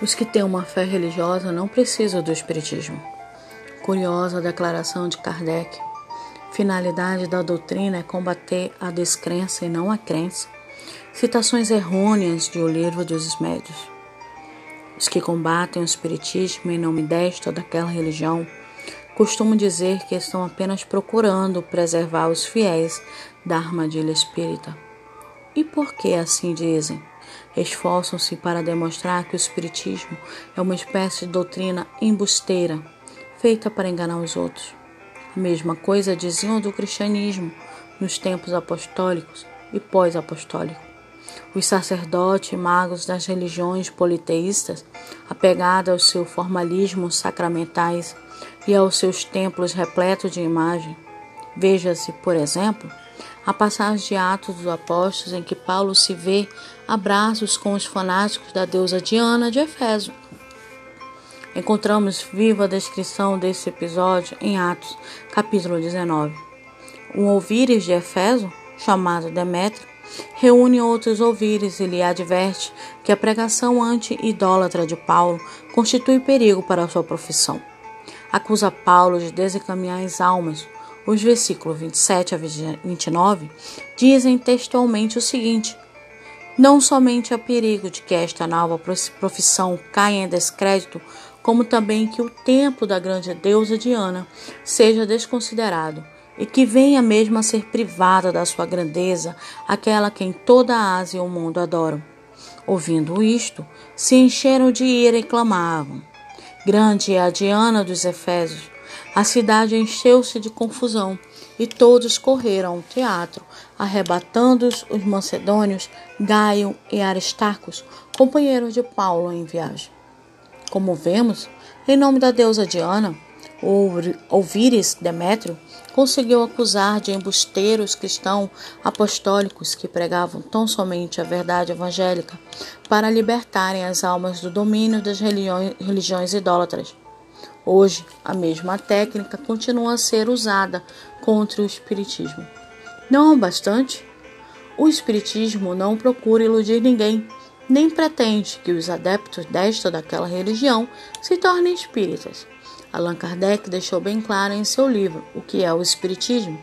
Os que têm uma fé religiosa não precisam do Espiritismo. Curiosa declaração de Kardec. Finalidade da doutrina é combater a descrença e não a crença. Citações errôneas de O Livro dos Médios. Os que combatem o Espiritismo em nome desta ou daquela religião costumam dizer que estão apenas procurando preservar os fiéis da armadilha espírita. E por que assim dizem? Esforçam-se para demonstrar que o Espiritismo é uma espécie de doutrina embusteira, feita para enganar os outros. A mesma coisa diziam do cristianismo nos tempos apostólicos e pós-apostólicos. Os sacerdotes e magos das religiões politeístas, apegados aos seus formalismos sacramentais e aos seus templos repletos de imagem. Veja-se, por exemplo, a passagem de Atos dos Apóstolos em que Paulo se vê a braços com os fanáticos da deusa Diana de Efésio. Encontramos viva a descrição desse episódio em Atos, capítulo 19. Um ouvires de Efésio, chamado Demétrio, reúne outros ouvires e lhe adverte que a pregação anti-idólatra de Paulo constitui perigo para a sua profissão. Acusa Paulo de desencaminhar as almas, os versículos 27 a 29 dizem textualmente o seguinte: Não somente há perigo de que esta nova profissão caia em descrédito, como também que o templo da grande deusa Diana seja desconsiderado e que venha mesmo a ser privada da sua grandeza aquela que em toda a Ásia e o mundo adoram. Ouvindo isto, se encheram de ira e clamavam: Grande é a Diana dos Efésios a cidade encheu-se de confusão e todos correram ao teatro, arrebatando os macedônios Gaio e Aristarcos, companheiros de Paulo em viagem. Como vemos, em nome da deusa Diana, Ouvires Demétrio conseguiu acusar de embusteiros cristãos apostólicos que pregavam tão somente a verdade evangélica para libertarem as almas do domínio das religiões idólatras. Hoje, a mesma técnica continua a ser usada contra o Espiritismo. Não bastante, o Espiritismo não procura iludir ninguém, nem pretende que os adeptos desta ou daquela religião se tornem espíritas. Allan Kardec deixou bem claro em seu livro O que é o Espiritismo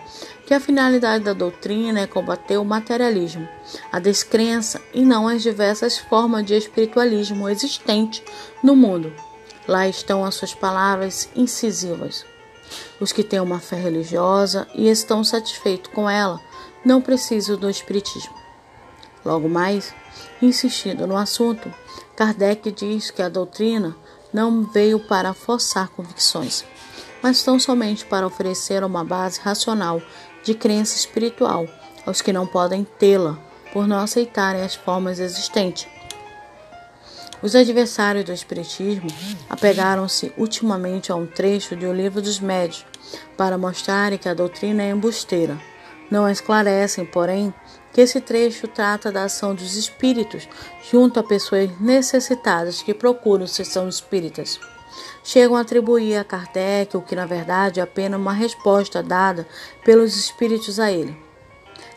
que a finalidade da doutrina é combater o materialismo, a descrença e não as diversas formas de espiritualismo existentes no mundo. Lá estão as suas palavras incisivas. Os que têm uma fé religiosa e estão satisfeitos com ela não precisam do Espiritismo. Logo mais, insistindo no assunto, Kardec diz que a doutrina não veio para forçar convicções, mas tão somente para oferecer uma base racional de crença espiritual aos que não podem tê-la por não aceitarem as formas existentes os adversários do Espiritismo apegaram-se ultimamente a um trecho de O Livro dos Médios para mostrarem que a doutrina é embusteira. Não esclarecem, porém, que esse trecho trata da ação dos espíritos junto a pessoas necessitadas que procuram sessão espíritas. Chegam a atribuir a Kardec o que na verdade é apenas uma resposta dada pelos espíritos a ele.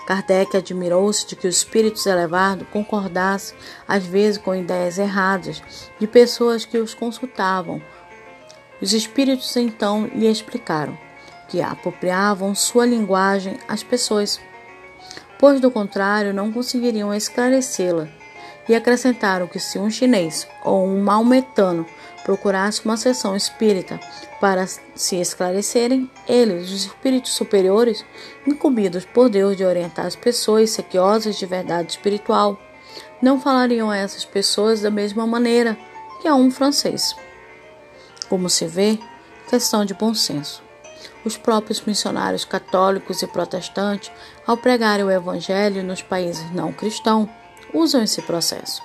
Kardec admirou-se de que os espíritos elevados concordassem, às vezes com ideias erradas, de pessoas que os consultavam. Os espíritos então lhe explicaram que apropriavam sua linguagem às pessoas, pois do contrário não conseguiriam esclarecê-la, e acrescentaram que se um chinês ou um maometano procurasse uma sessão espírita para se esclarecerem, eles, os espíritos superiores, incumbidos por Deus de orientar as pessoas sequiosas de verdade espiritual, não falariam a essas pessoas da mesma maneira que a um francês. Como se vê, questão de bom senso. Os próprios missionários católicos e protestantes, ao pregarem o evangelho nos países não cristãos, usam esse processo.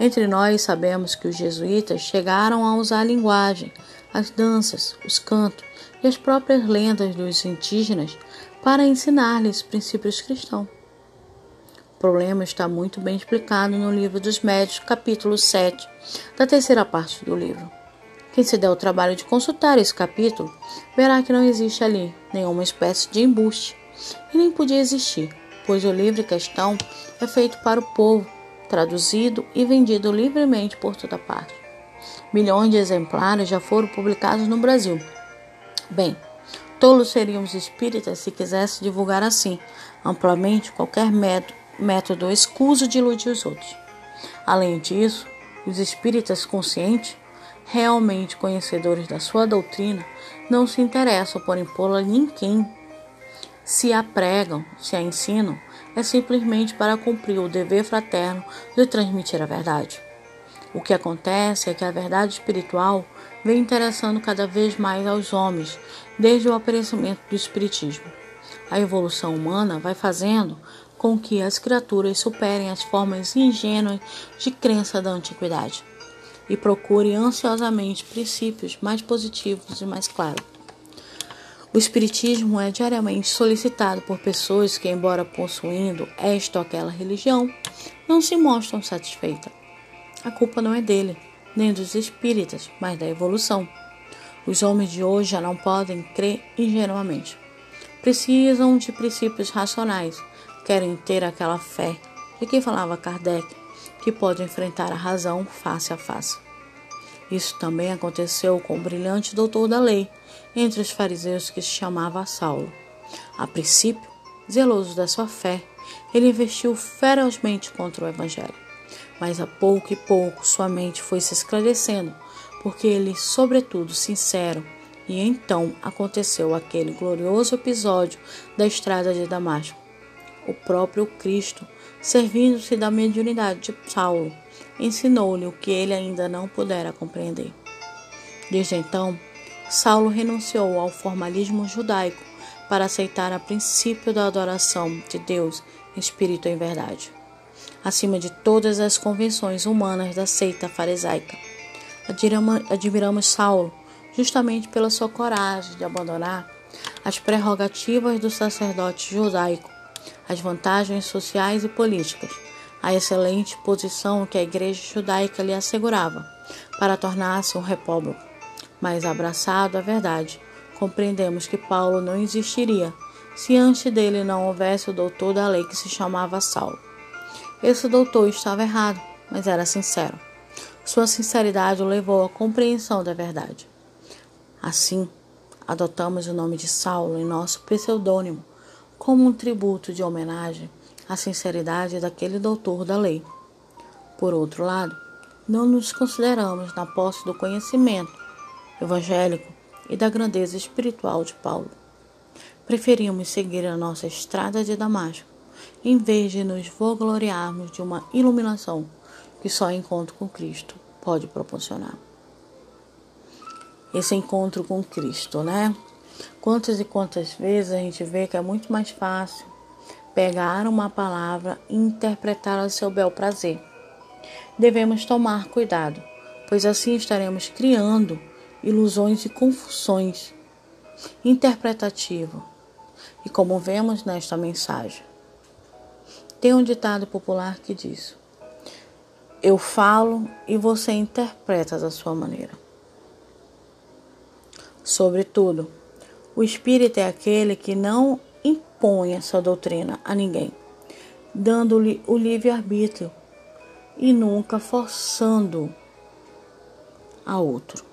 Entre nós sabemos que os jesuítas chegaram a usar a linguagem, as danças, os cantos e as próprias lendas dos indígenas para ensinar-lhes princípios cristãos. O problema está muito bem explicado no livro dos Médios, capítulo 7, da terceira parte do livro. Quem se der o trabalho de consultar esse capítulo verá que não existe ali nenhuma espécie de embuste e nem podia existir, pois o livro em questão é feito para o povo traduzido e vendido livremente por toda parte. Milhões de exemplares já foram publicados no Brasil. Bem, tolos seriam os espíritas se quisesse divulgar assim, amplamente, qualquer método, método escuso de iludir os outros. Além disso, os espíritas conscientes, realmente conhecedores da sua doutrina, não se interessam por impô-la a ninguém. Se a pregam, se a ensinam, é simplesmente para cumprir o dever fraterno de transmitir a verdade. O que acontece é que a verdade espiritual vem interessando cada vez mais aos homens desde o aparecimento do Espiritismo. A evolução humana vai fazendo com que as criaturas superem as formas ingênuas de crença da antiguidade e procurem ansiosamente princípios mais positivos e mais claros. O Espiritismo é diariamente solicitado por pessoas que, embora possuindo esta ou aquela religião, não se mostram satisfeitas a culpa não é dele, nem dos espíritas, mas da evolução. Os homens de hoje já não podem crer ingenuamente. Precisam de princípios racionais, querem ter aquela fé de que falava Kardec, que pode enfrentar a razão face a face. Isso também aconteceu com o brilhante doutor da lei entre os fariseus que se chamava Saulo. A princípio, zeloso da sua fé, ele investiu ferozmente contra o evangelho mas a pouco e pouco sua mente foi se esclarecendo, porque ele, sobretudo, sincero, e então aconteceu aquele glorioso episódio da estrada de Damasco. O próprio Cristo, servindo-se da mediunidade de Saulo, ensinou-lhe o que ele ainda não pudera compreender. Desde então, Saulo renunciou ao formalismo judaico para aceitar a princípio da adoração de Deus em espírito e em verdade acima de todas as convenções humanas da seita farisaica. Admiramos Saulo justamente pela sua coragem de abandonar as prerrogativas do sacerdote judaico, as vantagens sociais e políticas, a excelente posição que a igreja judaica lhe assegurava para tornar-se um repúblico. Mas abraçado à verdade, compreendemos que Paulo não existiria se antes dele não houvesse o doutor da lei que se chamava Saulo. Esse doutor estava errado, mas era sincero. Sua sinceridade o levou à compreensão da verdade. Assim, adotamos o nome de Saulo em nosso pseudônimo como um tributo de homenagem à sinceridade daquele doutor da lei. Por outro lado, não nos consideramos na posse do conhecimento evangélico e da grandeza espiritual de Paulo. Preferimos seguir a nossa estrada de Damasco em vez de nos vangloriarmos de uma iluminação que só encontro com Cristo pode proporcionar. Esse encontro com Cristo, né? Quantas e quantas vezes a gente vê que é muito mais fácil pegar uma palavra e interpretá-la a seu bel prazer. Devemos tomar cuidado, pois assim estaremos criando ilusões e confusões interpretativas. E como vemos nesta mensagem, tem um ditado popular que diz: Eu falo e você interpreta da sua maneira. Sobretudo, o espírito é aquele que não impõe a sua doutrina a ninguém, dando-lhe o livre-arbítrio e nunca forçando a outro.